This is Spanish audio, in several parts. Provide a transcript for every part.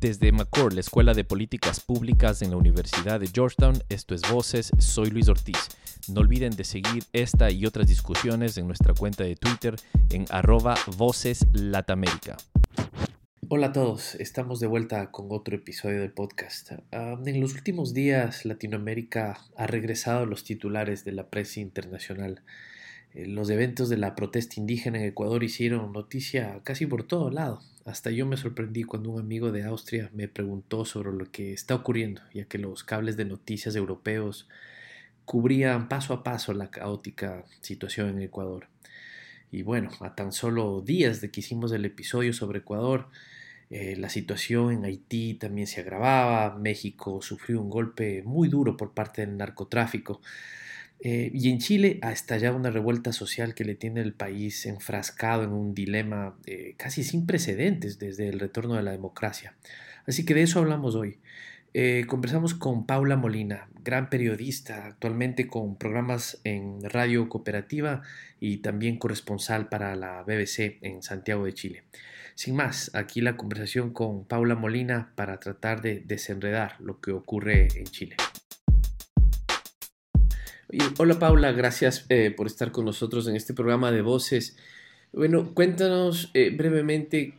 Desde McCord, la Escuela de Políticas Públicas en la Universidad de Georgetown, esto es Voces, soy Luis Ortiz. No olviden de seguir esta y otras discusiones en nuestra cuenta de Twitter en arroba Voces Hola a todos, estamos de vuelta con otro episodio del podcast. Ah, en los últimos días Latinoamérica ha regresado a los titulares de la prensa internacional. Eh, los eventos de la protesta indígena en Ecuador hicieron noticia casi por todo lado. Hasta yo me sorprendí cuando un amigo de Austria me preguntó sobre lo que está ocurriendo, ya que los cables de noticias europeos cubrían paso a paso la caótica situación en Ecuador. Y bueno, a tan solo días de que hicimos el episodio sobre Ecuador, eh, la situación en Haití también se agravaba, México sufrió un golpe muy duro por parte del narcotráfico. Eh, y en Chile ha estallado una revuelta social que le tiene el país enfrascado en un dilema eh, casi sin precedentes desde el retorno de la democracia. Así que de eso hablamos hoy. Eh, conversamos con Paula Molina, gran periodista, actualmente con programas en Radio Cooperativa y también corresponsal para la BBC en Santiago de Chile. Sin más, aquí la conversación con Paula Molina para tratar de desenredar lo que ocurre en Chile hola Paula, gracias eh, por estar con nosotros en este programa de voces. Bueno, cuéntanos eh, brevemente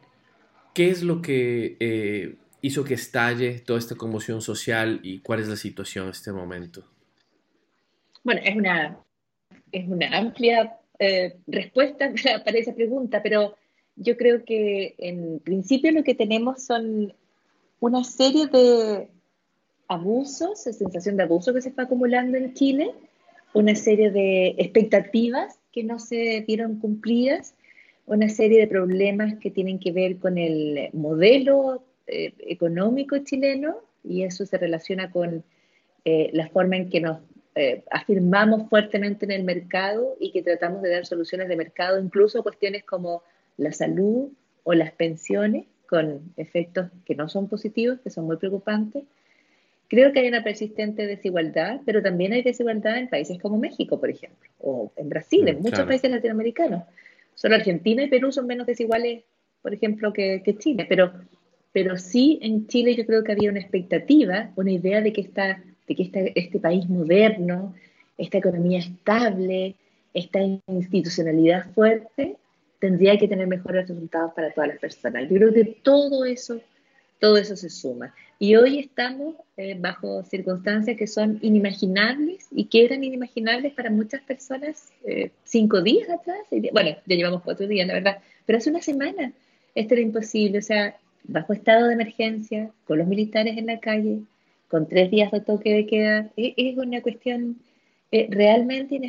qué es lo que eh, hizo que estalle toda esta conmoción social y cuál es la situación en este momento. Bueno, es una, es una amplia respuesta para esa pregunta, pero yo creo que en principio lo que tenemos son una serie de abusos, sensación de abuso que se está acumulando en Chile, una serie de expectativas que no se vieron cumplidas, una serie de problemas que tienen que ver con el modelo eh, económico chileno y eso se relaciona con eh, la forma en que nos eh, afirmamos fuertemente en el mercado y que tratamos de dar soluciones de mercado, incluso cuestiones como la salud o las pensiones, con efectos que no son positivos, que son muy preocupantes. Creo que hay una persistente desigualdad, pero también hay desigualdad en países como México, por ejemplo, o en Brasil, en mm, muchos países latinoamericanos. Solo Argentina y Perú son menos desiguales, por ejemplo, que, Chile, pero, pero sí en Chile yo creo que había una expectativa, una idea de que, esta, de que este país moderno, esta economía estable, esta institucionalidad fuerte, tendría que tener mejores resultados para todas las personas. Yo creo que todo eso todo eso se suma. Y hoy estamos eh, bajo circunstancias que son inimaginables y que eran inimaginables para muchas personas eh, cinco días atrás. Bueno, ya llevamos cuatro días, la verdad, pero hace una semana esto era imposible. O sea, bajo estado de emergencia, con los militares en la calle, con tres días de toque de queda, e, es una cuestión eh, realmente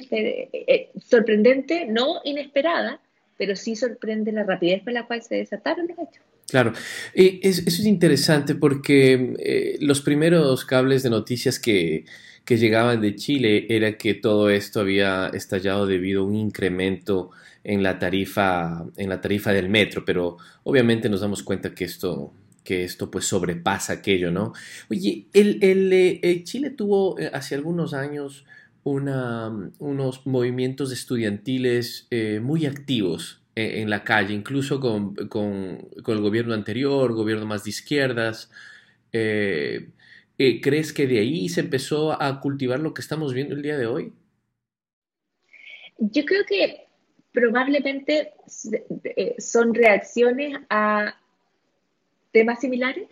sorprendente, no inesperada, pero sí sorprende la rapidez con la cual se desataron los hechos. Claro, eso es interesante porque eh, los primeros cables de noticias que, llegaban de Chile era que todo esto había estallado debido a un incremento en la tarifa, en la tarifa del metro, pero obviamente nos damos cuenta que esto, que esto pues sobrepasa aquello, ¿no? Oye, el, eh, Chile tuvo eh, hace algunos años una, unos movimientos estudiantiles muy activos eh, en la calle, incluso con, el gobierno anterior, gobierno más de izquierdas. Eh, eh, ¿Crees que de ahí se empezó a cultivar lo que estamos viendo el día de hoy? Yo creo que probablemente son reacciones a temas similares.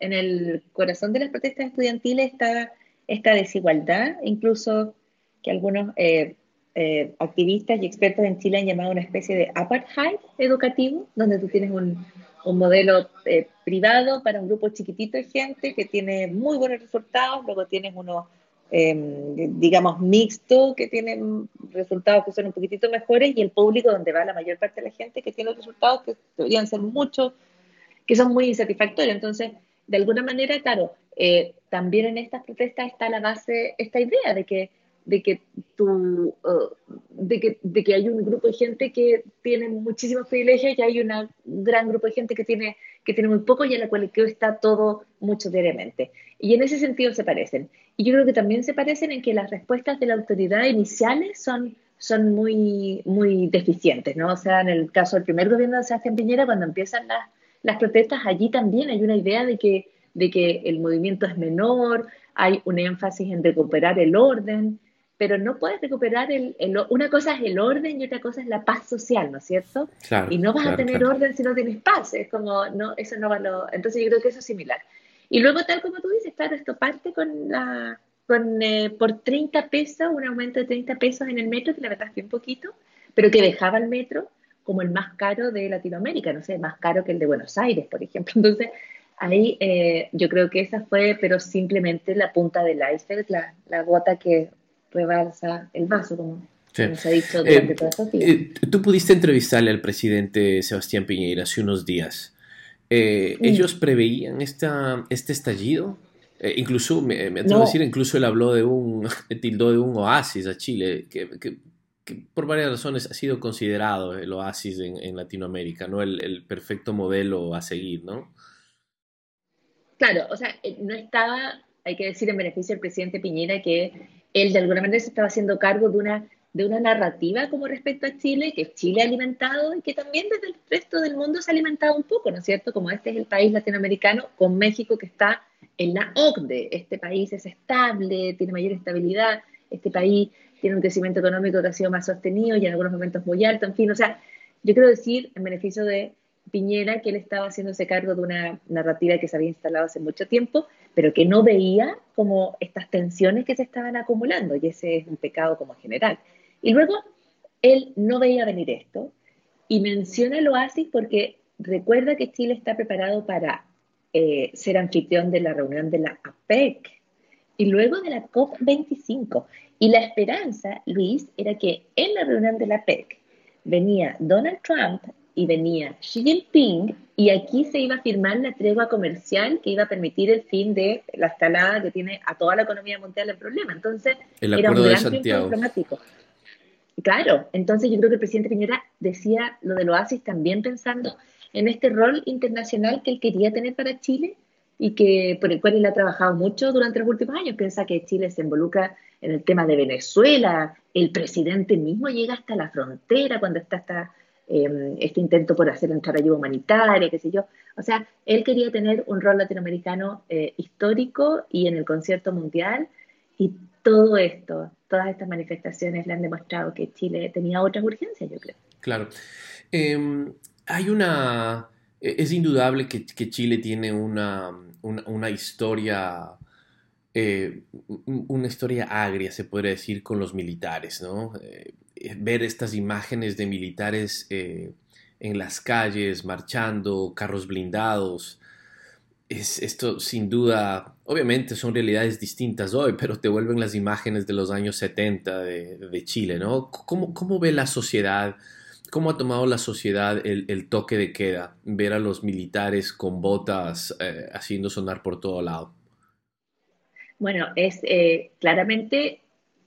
En el corazón de las protestas estudiantiles está esta desigualdad, incluso que algunos activistas y expertos en Chile han llamado una especie de apartheid educativo, donde tú tienes un, modelo eh, privado para un grupo chiquitito de gente que tiene muy buenos resultados, luego tienes uno, em, digamos, mixto, que tienen resultados que son un poquitito mejores, y el público donde va la mayor parte de la gente que tiene resultados que deberían ser muchos, que son muy insatisfactorios. Entonces, de alguna manera, claro, eh, también en estas protestas está la base, esta idea de que de que, tú, uh, de, que, de que hay un grupo de gente que tiene muchísimos privilegios y hay un gran grupo de gente que tiene, que tiene muy poco y en la cual está todo mucho diariamente. Y en ese sentido se parecen. Y yo creo que también se parecen en que las respuestas de la autoridad iniciales son, son muy, muy deficientes, ¿no? O sea, en el caso del primer gobierno de Sebastián Piñera, cuando empiezan las, las protestas allí también hay una idea de que, de que el movimiento es menor, hay un énfasis en recuperar el orden, pero no puedes recuperar el, una cosa es el orden y otra cosa es la paz social, ¿no es cierto? y no vas a tener orden si no tienes paz, es como, no, eso no va lo... Entonces yo creo que eso es similar. Y luego, tal como tú dices, claro, esto parte con la, con, eh, por 30 pesos, un aumento de 30 pesos en el metro, que la verdad es bien poquito, pero que dejaba el metro como el más caro de Latinoamérica, no sé, más caro que el de Buenos Aires, por ejemplo. Entonces, ahí eh, yo creo que esa fue, pero simplemente la punta del iceberg, la, la gota que rebalsa el vaso, como, se ha dicho durante eh, todos estos días. tú pudiste entrevistarle al presidente Sebastián Piñera hace unos días. ¿Ellos preveían esta, este estallido? Eh, incluso, me, atrevo a decir, incluso él habló de un, tildó de un oasis a Chile, que, por varias razones ha sido considerado el oasis en, Latinoamérica, ¿no? El, perfecto modelo a seguir, ¿no? Claro, o sea, eh, no estaba, hay que decir en beneficio del presidente Piñera que él de alguna manera se estaba haciendo cargo de una, de una narrativa como respecto a Chile, que Chile ha alimentado y que también desde el resto del mundo se ha alimentado un poco, ¿no es cierto? Como este es el país latinoamericano con México que está en la OCDE. Este país es estable, tiene mayor estabilidad, este país tiene un crecimiento económico que ha sido más sostenido y en algunos momentos muy alto, en fin, o sea, yo quiero decir, en beneficio de Piñera, que él estaba haciéndose cargo de una narrativa que se había instalado hace mucho tiempo, pero que no veía como estas tensiones que se estaban acumulando, y ese es un pecado como general. Y luego, él no veía venir esto, y menciona el oasis porque recuerda que Chile está preparado para eh, ser anfitrión de la reunión de la APEC y luego de la COP25. Y la esperanza, Luis, era que en la reunión de la APEC venía Donald Trump y venía Xi Jinping y aquí se iba a firmar la tregua comercial que iba a permitir el fin de la escalada que tiene a toda la economía mundial el problema. Entonces, era un gran. Claro, entonces yo creo que el presidente Piñera decía lo del oasis también pensando en este rol internacional que él quería tener para Chile y que por el cual él ha trabajado mucho durante los últimos años. Piensa que Chile se involucra en el tema de Venezuela, el presidente mismo llega hasta la frontera cuando está esta, em, este intento por hacer entrar ayuda humanitaria, qué sé yo. O sea, él quería tener un rol latinoamericano eh, histórico y en el concierto mundial y todo esto, todas estas manifestaciones le han demostrado que Chile tenía otras urgencias, yo creo. Claro. Em, hay una... E, es indudable que, Chile tiene una, historia... Eh, una historia agria, se podría decir, con los militares, ¿no? Eh, ver estas imágenes de militares eh, en las calles, marchando, carros blindados, es, esto sin duda, obviamente son realidades distintas hoy, pero te vuelven las imágenes de los años 70 de, Chile, ¿no? ¿Cómo, ¿Cómo, ve la sociedad ¿Cómo ha tomado la sociedad el, toque de queda? Ver a los militares con botas eh, haciendo sonar por todo lado. Bueno, es eh, claramente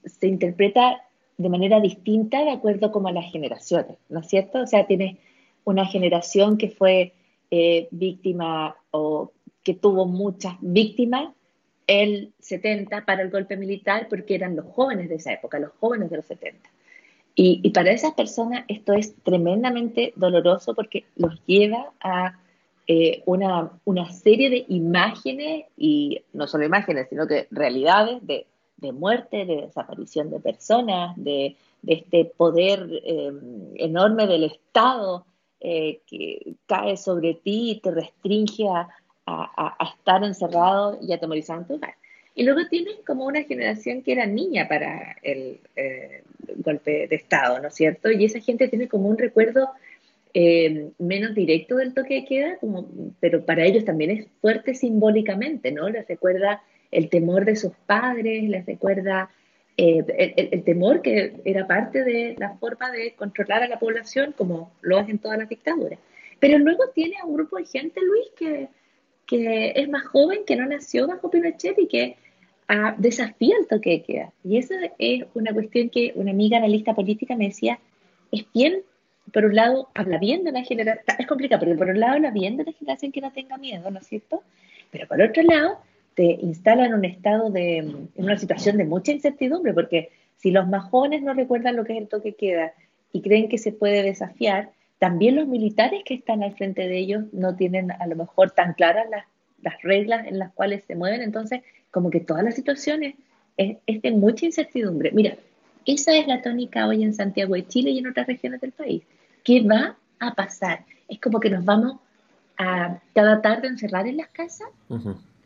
se interpreta de manera distinta de acuerdo como a las generaciones, ¿no es cierto? O sea, tiene una generación que fue eh, víctima o que tuvo muchas víctimas el 70 para el golpe militar porque eran los jóvenes de esa época, los jóvenes de los 70. Y, para esas personas esto es tremendamente doloroso porque los lleva a eh, una, una, serie de imágenes, y no solo imágenes, sino que realidades de, de muerte, de desaparición de personas, de, este poder eh, enorme del Estado eh, que cae sobre ti y te restringe a, estar encerrado y atemorizado en tu hogar. Y luego tienes como una generación que era niña para el eh, golpe de Estado, ¿no es cierto? Y esa gente tiene como un recuerdo menos directo del toque de queda, como, pero para ellos también es fuerte simbólicamente, ¿no? Les recuerda el temor de sus padres, les recuerda eh, el, el, temor que era parte de la forma de controlar a la población, como lo hacen todas las dictaduras. Pero luego tiene a un grupo de gente, Luis, que, que es más joven, que no nació bajo Pinochet y que a desafía el toque de queda. Y eso es una cuestión que una amiga analista política me decía, es bien, por un lado, habla bien de una generación, es complicado, pero por un lado habla bien de una generación que no tenga miedo, ¿no es cierto? Pero por otro lado, te instala en un estado de, en una situación de mucha incertidumbre, porque si los más jóvenes no recuerdan lo que es el toque queda y creen que se puede desafiar, también los militares que están al frente de ellos no tienen a lo mejor tan claras las, reglas en las cuales se mueven, entonces como que todas las situaciones es, es, de mucha incertidumbre. Mira, esa es la tónica hoy en Santiago de Chile y en otras regiones del país. ¿Qué va a pasar? Es como que nos vamos a cada tarde encerrar en las casas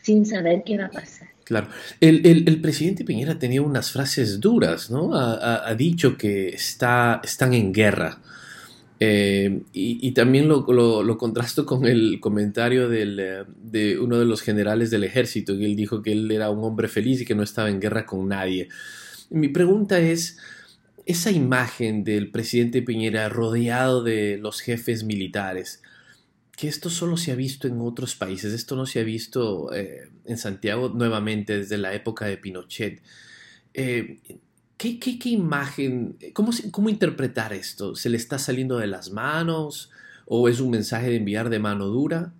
sin saber qué va a pasar. Claro. El, presidente Piñera tenía unas frases duras, ¿no? Ha, dicho que está, están en guerra. Eh, y, también lo, lo, contrasto con el comentario eh, de uno de los generales del ejército, que él dijo que él era un hombre feliz y que no estaba en guerra con nadie. Mi pregunta es, esa imagen del presidente Piñera rodeado de los jefes militares, que esto solo se ha visto en otros países, esto no se ha visto eh, en Santiago nuevamente desde la época de Pinochet. Eh, ¿qué, imagen, cómo, cómo interpretar esto? ¿Se le está saliendo de las manos o es un mensaje de enviar de mano dura?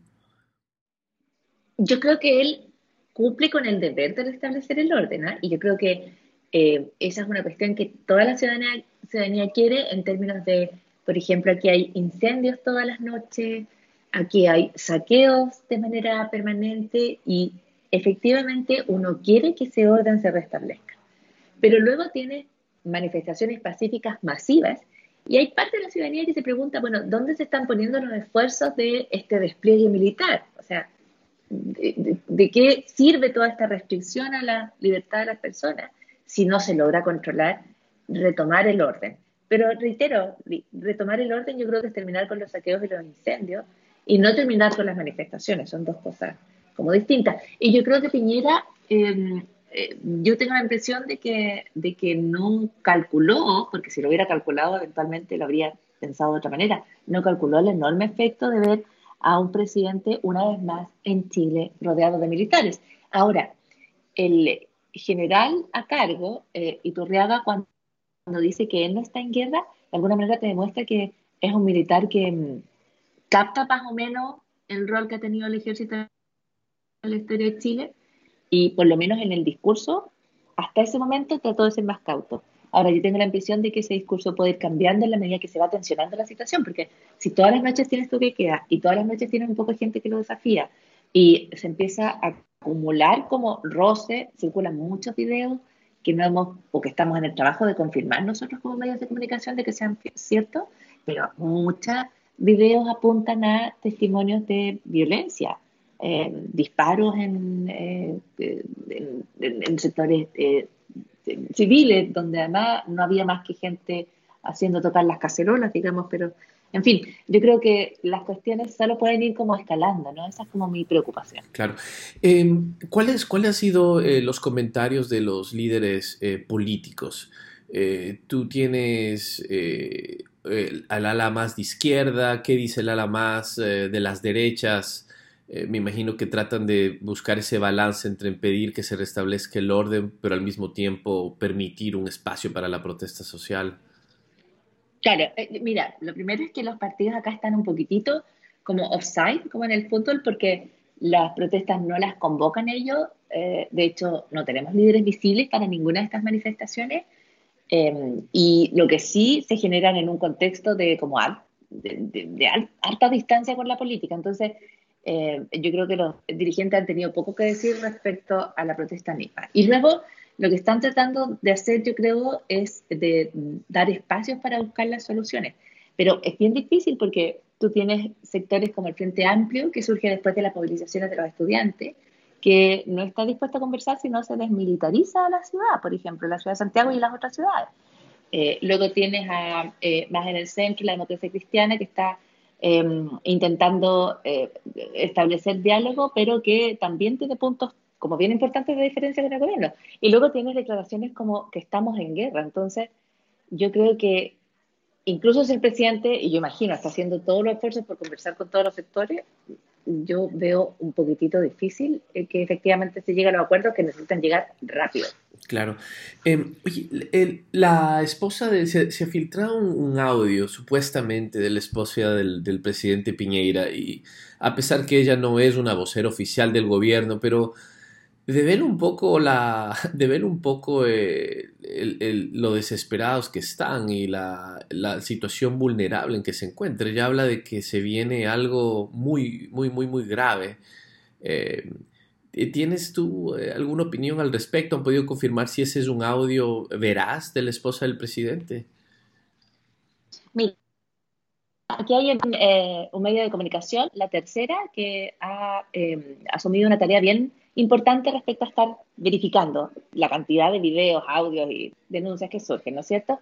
Yo creo que él cumple con el deber de restablecer el orden, ¿ah? y yo creo que eh, esa es una cuestión que toda la ciudadanía, ciudadanía quiere en términos de, por ejemplo, aquí hay incendios todas las noches, Aquí hay saqueos de manera permanente y efectivamente uno quiere que ese orden se restablezca. Pero luego tiene manifestaciones pacíficas masivas y hay parte de la ciudadanía que se pregunta, bueno, ¿dónde se están poniendo los esfuerzos de este despliegue militar? O sea, ¿de, qué sirve toda esta restricción a la libertad de las personas si no se logra controlar, retomar el orden? Pero reitero, retomar el orden yo creo que es terminar con los saqueos y los incendios y no terminar con las manifestaciones, son dos cosas como distintas. Y yo creo que Piñera, em, eh, yo tengo la impresión de que, de que no calculó, porque si lo hubiera calculado eventualmente lo habría pensado de otra manera, no calculó el enorme efecto de ver a un presidente una vez más en Chile rodeado de militares. Ahora, el general a cargo, eh, Iturriaga, cuando, cuando dice que él no está en guerra, de alguna manera te demuestra que es un militar que em, capta más o menos el rol que ha tenido el ejército en la historia de Chile y por lo menos en el discurso, hasta ese momento trató de ser más cauto. Ahora yo tengo la impresión de que ese discurso puede ir cambiando en la medida que se va tensionando la situación, porque si todas las noches tienes tu que queda y todas las noches tienes un poco de gente que lo desafía y se empieza a acumular como roce, circulan muchos videos que no hemos o que estamos en el trabajo de confirmar nosotros como medios de comunicación de que sean ciertos, pero muchas videos apuntan a testimonios de violencia, eh, disparos en, eh, en, sectores eh, civiles, donde además no había más que gente haciendo tocar las cacerolas, digamos, pero en fin, yo creo que las cuestiones solo pueden ir como escalando, ¿no? Esa es como mi preocupación. Claro. Em, ¿Cuáles cuál han sido los comentarios de los líderes políticos? tú tienes al ala más de izquierda, qué dice el ala más eh, de las derechas. Eh, me imagino que tratan de buscar ese balance entre impedir que se restablezca el orden, pero al mismo tiempo permitir un espacio para la protesta social. Claro, eh, mira, lo primero es que los partidos acá están un poquitito como offside, como en el fútbol, porque las protestas no las convocan ellos. de hecho, no tenemos líderes visibles para ninguna de estas manifestaciones. Em, y lo que sí se generan en un contexto de como de, alta distancia con la política. Entonces, eh, yo creo que los dirigentes han tenido poco que decir respecto a la protesta misma. Y luego, lo que están tratando de hacer, yo creo, es de dar espacios para buscar las soluciones. Pero es bien difícil porque tú tienes sectores como el Frente Amplio, que surge después de las movilizaciones de los estudiantes, que no está dispuesto a conversar si no se desmilitariza la ciudad, por ejemplo, la ciudad de Santiago y las otras ciudades. Eh, luego tienes a, eh, más en el centro la democracia cristiana que está em, intentando eh, establecer diálogo, pero que también tiene puntos como bien importantes de diferencia con el gobierno. Y luego tienes declaraciones como que estamos en guerra. Entonces, yo creo que incluso si el presidente, y yo imagino, está haciendo todos los esfuerzos por conversar con todos los sectores, yo veo un poquitito difícil eh, que efectivamente se llegue a los acuerdos que necesitan llegar rápido. Claro. Em, la esposa de, se, ha filtrado un, audio supuestamente de la esposa del, del, presidente Piñeira y a pesar que ella no es una vocera oficial del gobierno, pero de ver un poco la de ver un poco eh, lo desesperados que están y la, situación vulnerable en que se encuentran. Ya habla de que se viene algo muy, muy, muy, muy grave. Eh, ¿Tienes tú eh, alguna opinión al respecto? ¿Han podido confirmar si ese es un audio veraz de la esposa del presidente? Aquí hay un medio de comunicación, la tercera, que ha asumido una tarea bien importante respecto a estar verificando la cantidad de videos, audios y denuncias que surgen, ¿no es cierto?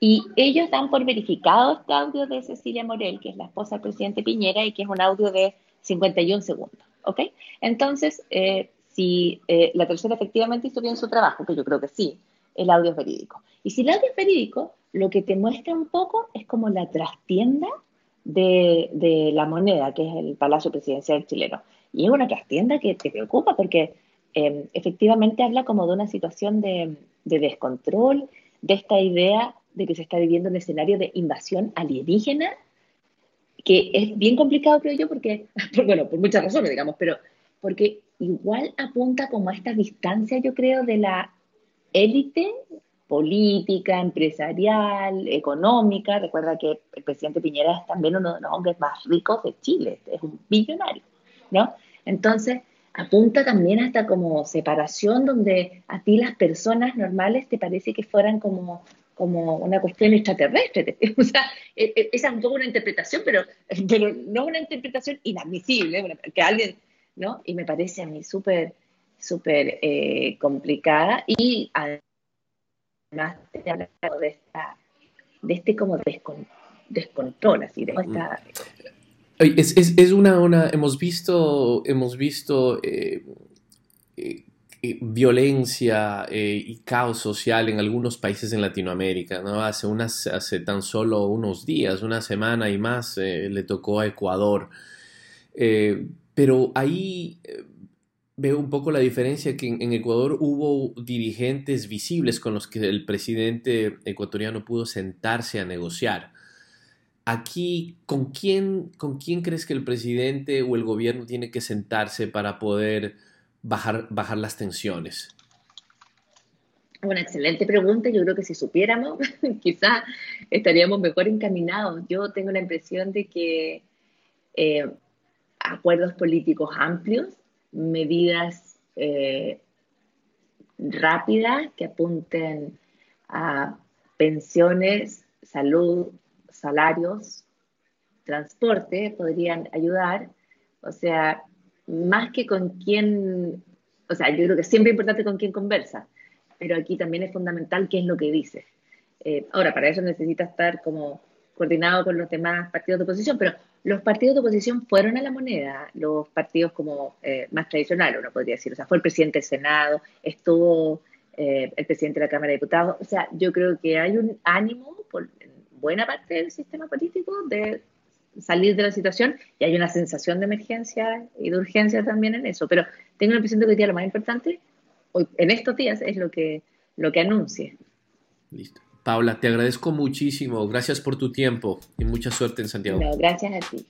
Y ellos dan por verificado este audio de Cecilia Morel, que es la esposa del presidente Piñera y que es un audio de 51 segundos, ¿ok? Entonces, eh, si eh, la tercera efectivamente hizo bien su trabajo, que yo creo que sí, el audio es verídico. Y si el audio es verídico, lo que te muestra un poco es como la trastienda de, de la moneda, que es el Palacio Presidencial chileno. Y es una trastienda que te preocupa porque em, efectivamente habla como de una situación de, descontrol, de esta idea de que se está viviendo un escenario de invasión alienígena, que es bien complicado, creo yo, porque, bueno, por muchas razones, digamos, pero porque igual apunta como a esta distancia, yo creo, de la élite política, empresarial, económica. Recuerda que el presidente Piñera es también uno de los hombres más ricos de Chile, es un billonario, ¿no? Entonces, apunta también hasta como separación donde a ti las personas normales te parece que fueran como, como una cuestión extraterrestre. O sea, e, e, esa es un poco una interpretación, pero, pero no una interpretación inadmisible, que alguien, ¿no? Y me parece a mí súper, súper eh, complicada y te habla de, esta, de este como descontrol, así, de esta es, es, es una, una, hemos visto, hemos visto eh, eh, eh, violencia y caos social en algunos países en Latinoamérica, ¿no? Hace, unas, hace tan solo unos días, una semana y más, le tocó a Ecuador. pero ahí veo un poco la diferencia que en, Ecuador hubo dirigentes visibles con los que el presidente ecuatoriano pudo sentarse a negociar Aquí, ¿con quién, ¿con quién crees que el presidente o el gobierno tiene que sentarse para poder bajar, bajar las tensiones? Una excelente pregunta. Yo creo que si supiéramos, quizás estaríamos mejor encaminados. Yo tengo la impresión de que eh, acuerdos políticos amplios, medidas eh, rápidas que apunten a pensiones, salud, salarios, transporte podrían ayudar. O sea, más que con quién, o sea, yo creo que siempre es importante con quién conversa, pero aquí también es fundamental qué es lo que dice. Eh, ahora, para eso necesita estar coordinado con los demás partidos de oposición, pero los partidos de oposición fueron a la moneda, los partidos como eh, más tradicionales, uno podría decir, o sea, fue el presidente del Senado, estuvo eh, el presidente de la Cámara de Diputados, o sea, yo creo que hay un ánimo por, buena parte del sistema político de salir de la situación y hay una sensación de emergencia y de urgencia también en eso. Pero tengo la impresión de que hoy día lo más importante, hoy, en estos días, es lo que, lo que anuncie. Listo. Paula, te agradezco muchísimo. Gracias por tu tiempo y mucha suerte en Santiago. gracias a ti.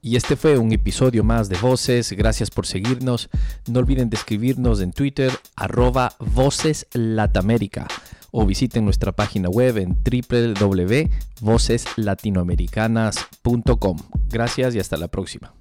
Y este fue un episodio más de Voces. Gracias por seguirnos. No olviden de escribirnos en Twitter, arroba Voces o visiten nuestra página web en www.voceslatinoamericanas.com. Gracias y hasta la próxima.